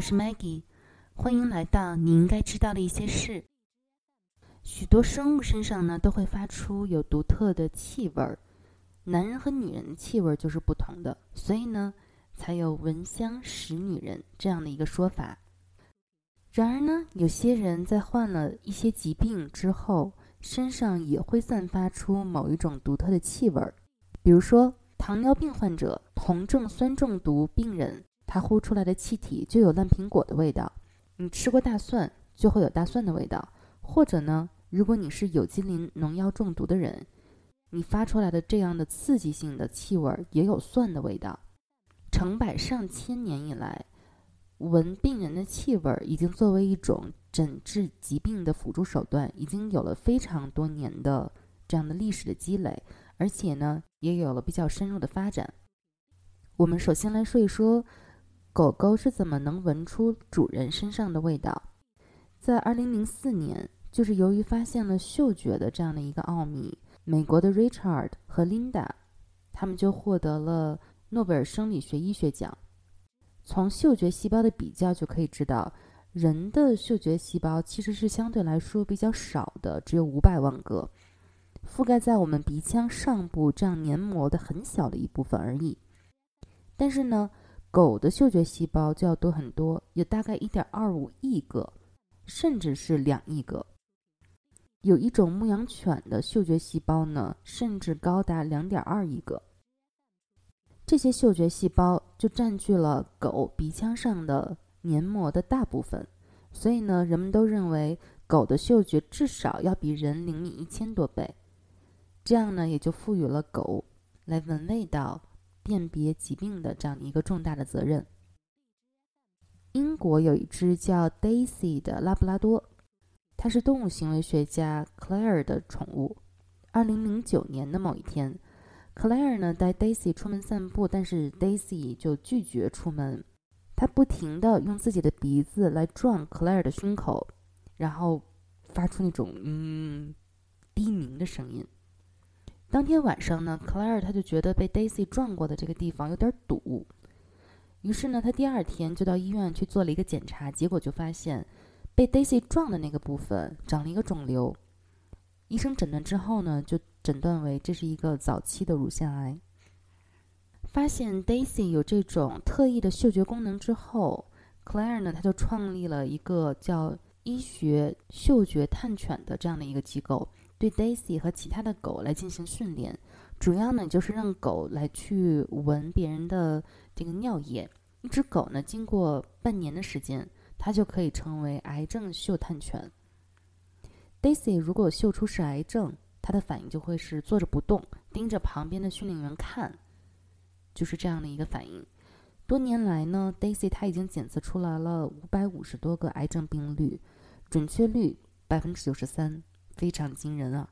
我是 Maggie，欢迎来到你应该知道的一些事。许多生物身上呢都会发出有独特的气味儿，男人和女人的气味就是不同的，所以呢才有“闻香识女人”这样的一个说法。然而呢，有些人在患了一些疾病之后，身上也会散发出某一种独特的气味儿，比如说糖尿病患者、酮症酸中毒病人。它呼出来的气体就有烂苹果的味道，你吃过大蒜就会有大蒜的味道，或者呢，如果你是有机磷农药中毒的人，你发出来的这样的刺激性的气味也有蒜的味道。成百上千年以来，闻病人的气味已经作为一种诊治疾病的辅助手段，已经有了非常多年的这样的历史的积累，而且呢，也有了比较深入的发展。我们首先来说一说。狗狗是怎么能闻出主人身上的味道？在二零零四年，就是由于发现了嗅觉的这样的一个奥秘，美国的 Richard 和 Linda，他们就获得了诺贝尔生理学医学奖。从嗅觉细胞的比较就可以知道，人的嗅觉细胞其实是相对来说比较少的，只有五百万个，覆盖在我们鼻腔上部这样黏膜的很小的一部分而已。但是呢？狗的嗅觉细胞就要多很多，有大概一点二五亿个，甚至是两亿个。有一种牧羊犬的嗅觉细胞呢，甚至高达两点二亿个。这些嗅觉细胞就占据了狗鼻腔上的黏膜的大部分，所以呢，人们都认为狗的嗅觉至少要比人灵敏一千多倍。这样呢，也就赋予了狗来闻味道。辨别疾病的这样的一个重大的责任。英国有一只叫 Daisy 的拉布拉多，它是动物行为学家 Claire 的宠物。二零零九年的某一天，Claire 呢带 Daisy 出门散步，但是 Daisy 就拒绝出门，它不停的用自己的鼻子来撞 Claire 的胸口，然后发出那种嗯低鸣的声音。当天晚上呢，Claire 他就觉得被 Daisy 撞过的这个地方有点堵，于是呢，他第二天就到医院去做了一个检查，结果就发现被 Daisy 撞的那个部分长了一个肿瘤。医生诊断之后呢，就诊断为这是一个早期的乳腺癌。发现 Daisy 有这种特异的嗅觉功能之后，Claire 呢，他就创立了一个叫医学嗅觉探犬的这样的一个机构。对 Daisy 和其他的狗来进行训练，主要呢就是让狗来去闻别人的这个尿液。一只狗呢，经过半年的时间，它就可以成为癌症嗅探犬。Daisy 如果嗅出是癌症，它的反应就会是坐着不动，盯着旁边的训练员看，就是这样的一个反应。多年来呢，Daisy 它已经检测出来了五百五十多个癌症病例，准确率百分之九十三。非常惊人啊！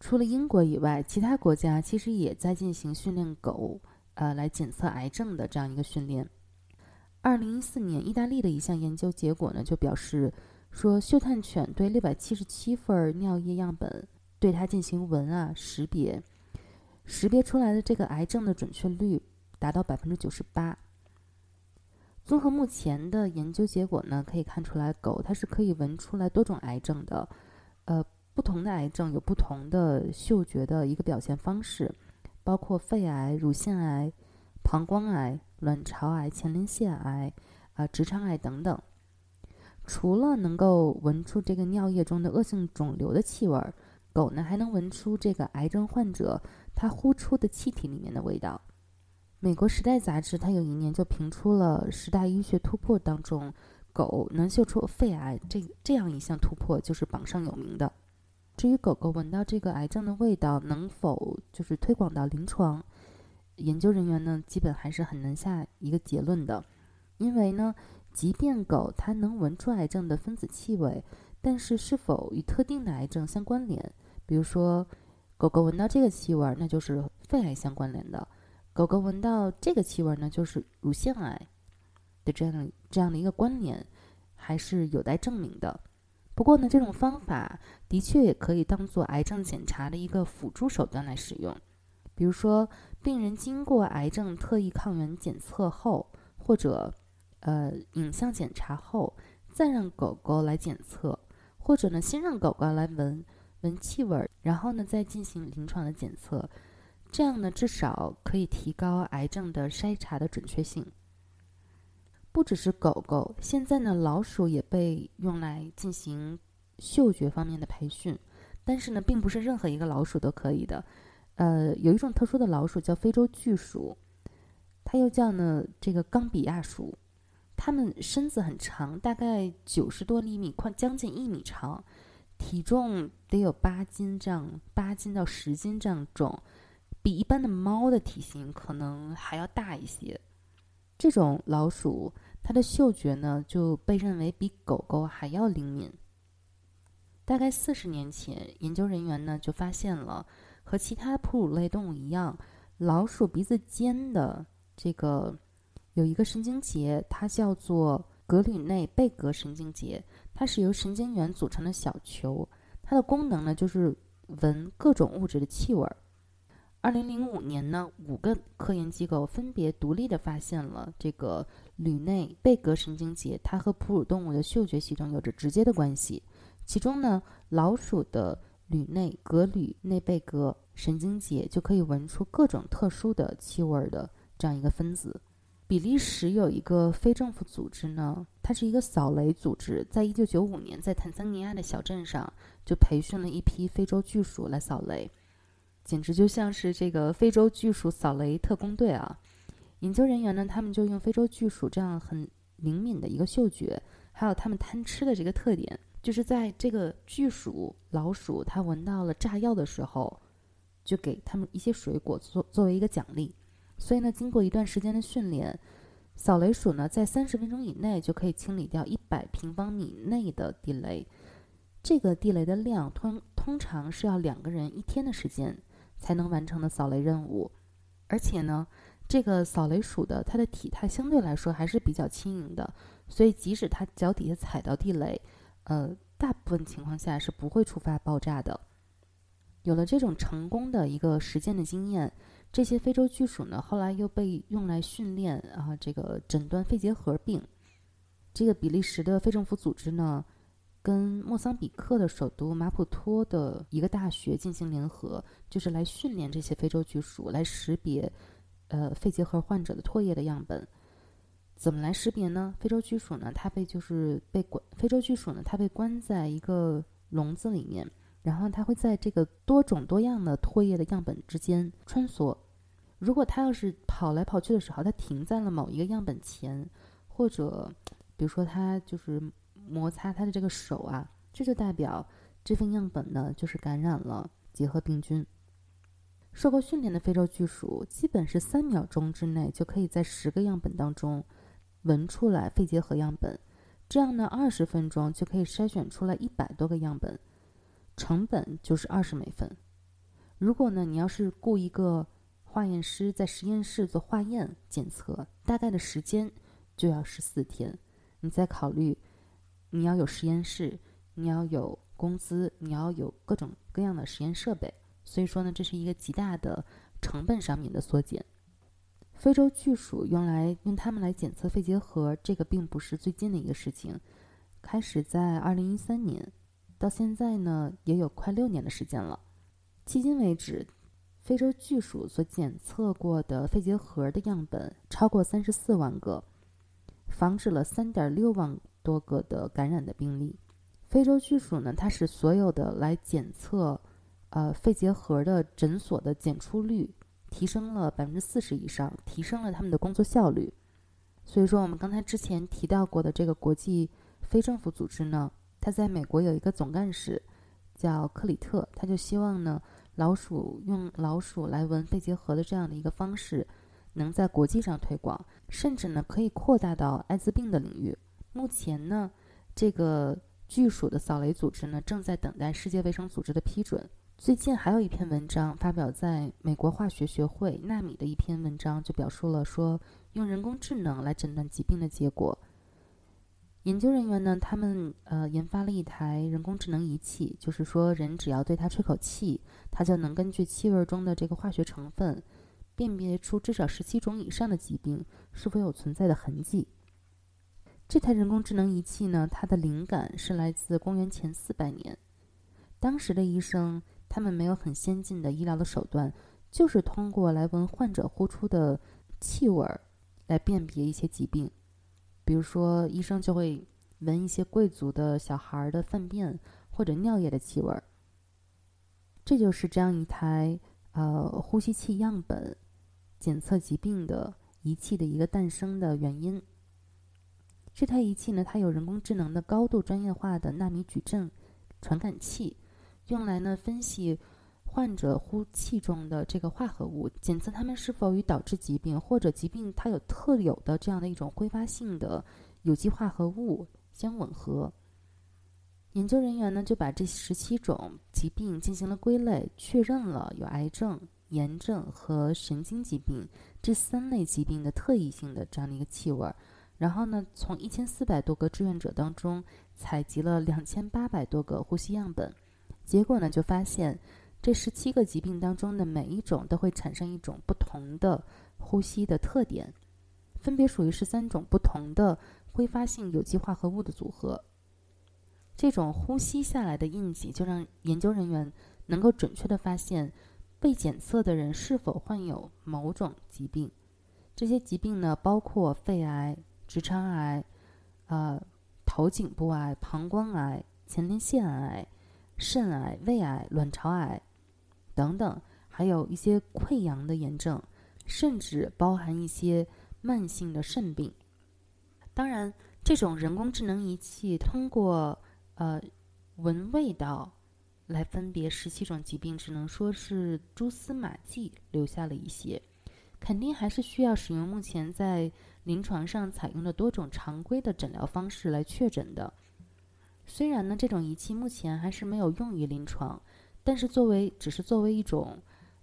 除了英国以外，其他国家其实也在进行训练狗，呃，来检测癌症的这样一个训练。二零一四年，意大利的一项研究结果呢，就表示说，嗅探犬对六百七十七份尿液样本，对它进行闻啊识别，识别出来的这个癌症的准确率达到百分之九十八。综合目前的研究结果呢，可以看出来，狗它是可以闻出来多种癌症的，呃。不同的癌症有不同的嗅觉的一个表现方式，包括肺癌、乳腺癌、膀胱癌、卵巢癌、前列腺癌、啊直肠癌等等。除了能够闻出这个尿液中的恶性肿瘤的气味，狗呢还能闻出这个癌症患者他呼出的气体里面的味道。美国《时代》杂志它有一年就评出了十大医学突破当中，狗能嗅出肺癌这这样一项突破就是榜上有名的。至于狗狗闻到这个癌症的味道能否就是推广到临床，研究人员呢基本还是很难下一个结论的，因为呢，即便狗它能闻出癌症的分子气味，但是是否与特定的癌症相关联，比如说狗狗闻到这个气味，那就是肺癌相关联的；狗狗闻到这个气味呢，就是乳腺癌的这样这样的一个关联，还是有待证明的。不过呢，这种方法的确也可以当做癌症检查的一个辅助手段来使用。比如说，病人经过癌症特异抗原检测后，或者呃影像检查后，再让狗狗来检测，或者呢先让狗狗来闻闻气味，然后呢再进行临床的检测，这样呢至少可以提高癌症的筛查的准确性。不只是狗狗，现在呢老鼠也被用来进行嗅觉方面的培训，但是呢并不是任何一个老鼠都可以的。呃，有一种特殊的老鼠叫非洲巨鼠，它又叫呢这个冈比亚鼠，它们身子很长，大概九十多厘米，宽将近一米长，体重得有八斤这样，八斤到十斤这样重，比一般的猫的体型可能还要大一些。这种老鼠，它的嗅觉呢就被认为比狗狗还要灵敏。大概四十年前，研究人员呢就发现了。和其他哺乳类动物一样，老鼠鼻子尖的这个有一个神经节，它叫做格吕内贝格神经节，它是由神经元组成的小球，它的功能呢就是闻各种物质的气味。二零零五年呢，五个科研机构分别独立的发现了这个吕内贝格神经节，它和哺乳动物的嗅觉系统有着直接的关系。其中呢，老鼠的吕内格吕内贝格神经节就可以闻出各种特殊的气味的这样一个分子。比利时有一个非政府组织呢，它是一个扫雷组织，在一九九五年在坦桑尼亚的小镇上就培训了一批非洲巨鼠来扫雷，简直就像是这个非洲巨鼠扫雷特工队啊！研究人员呢，他们就用非洲巨鼠这样很灵敏的一个嗅觉，还有它们贪吃的这个特点。就是在这个巨鼠、老鼠，它闻到了炸药的时候，就给他们一些水果作作为一个奖励。所以呢，经过一段时间的训练，扫雷鼠呢在三十分钟以内就可以清理掉一百平方米内的地雷。这个地雷的量通通常是要两个人一天的时间才能完成的扫雷任务。而且呢，这个扫雷鼠的它的体态相对来说还是比较轻盈的，所以即使它脚底下踩到地雷，呃，大部分情况下是不会触发爆炸的。有了这种成功的一个实践的经验，这些非洲巨鼠呢，后来又被用来训练啊，这个诊断肺结核病。这个比利时的非政府组织呢，跟莫桑比克的首都马普托的一个大学进行联合，就是来训练这些非洲巨鼠来识别呃肺结核患者的唾液的样本。怎么来识别呢？非洲巨鼠呢，它被就是被关。非洲巨鼠呢，它被关在一个笼子里面，然后它会在这个多种多样的唾液的样本之间穿梭。如果它要是跑来跑去的时候，它停在了某一个样本前，或者比如说它就是摩擦它的这个手啊，这就代表这份样本呢就是感染了结核病菌。受过训练的非洲巨鼠，基本是三秒钟之内就可以在十个样本当中。闻出来肺结核样本，这样呢，二十分钟就可以筛选出来一百多个样本，成本就是二十美分。如果呢，你要是雇一个化验师在实验室做化验检测，大概的时间就要十四天。你再考虑，你要有实验室，你要有工资，你要有各种各样的实验设备，所以说呢，这是一个极大的成本上面的缩减。非洲巨鼠用来用它们来检测肺结核，这个并不是最近的一个事情，开始在二零一三年，到现在呢也有快六年的时间了。迄今为止，非洲巨鼠所检测过的肺结核的样本超过三十四万个，防止了三点六万多个的感染的病例。非洲巨鼠呢，它使所有的来检测呃肺结核的诊所的检出率。提升了百分之四十以上，提升了他们的工作效率。所以说，我们刚才之前提到过的这个国际非政府组织呢，它在美国有一个总干事叫克里特，他就希望呢，老鼠用老鼠来闻肺结核的这样的一个方式，能在国际上推广，甚至呢可以扩大到艾滋病的领域。目前呢，这个巨鼠的扫雷组织呢，正在等待世界卫生组织的批准。最近还有一篇文章发表在美国化学学会纳米的一篇文章，就表述了说用人工智能来诊断疾病的结果。研究人员呢，他们呃研发了一台人工智能仪器，就是说人只要对它吹口气，它就能根据气味中的这个化学成分，辨别出至少十七种以上的疾病是否有存在的痕迹。这台人工智能仪器呢，它的灵感是来自公元前四百年。当时的医生，他们没有很先进的医疗的手段，就是通过来闻患者呼出的气味来辨别一些疾病。比如说，医生就会闻一些贵族的小孩的粪便或者尿液的气味。这就是这样一台呃呼吸器样本检测疾病的仪器的一个诞生的原因。这台仪器呢，它有人工智能的高度专业化的纳米矩阵传感器，用来呢分析患者呼气中的这个化合物，检测它们是否与导致疾病或者疾病它有特有的这样的一种挥发性的有机化合物相吻合。研究人员呢就把这十七种疾病进行了归类，确认了有癌症、炎症和神经疾病这三类疾病的特异性的这样的一个气味。然后呢，从一千四百多个志愿者当中采集了两千八百多个呼吸样本，结果呢就发现，这十七个疾病当中的每一种都会产生一种不同的呼吸的特点，分别属于十三种不同的挥发性有机化合物的组合。这种呼吸下来的印记，就让研究人员能够准确的发现被检测的人是否患有某种疾病。这些疾病呢，包括肺癌。直肠癌、呃，头颈部癌、膀胱癌、前列腺癌、肾癌、胃癌、卵巢癌等等，还有一些溃疡的炎症，甚至包含一些慢性的肾病。当然，这种人工智能仪器通过呃闻味道来分别十七种疾病，只能说是蛛丝马迹留下了一些。肯定还是需要使用目前在临床上采用的多种常规的诊疗方式来确诊的。虽然呢，这种仪器目前还是没有用于临床，但是作为只是作为一种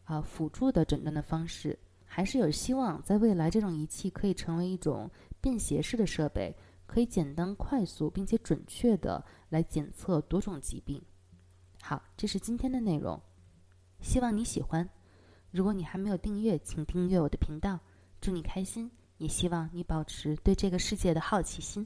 啊辅助的诊断的方式，还是有希望在未来这种仪器可以成为一种便携式的设备，可以简单、快速并且准确的来检测多种疾病。好，这是今天的内容，希望你喜欢。如果你还没有订阅，请订阅我的频道。祝你开心，也希望你保持对这个世界的好奇心。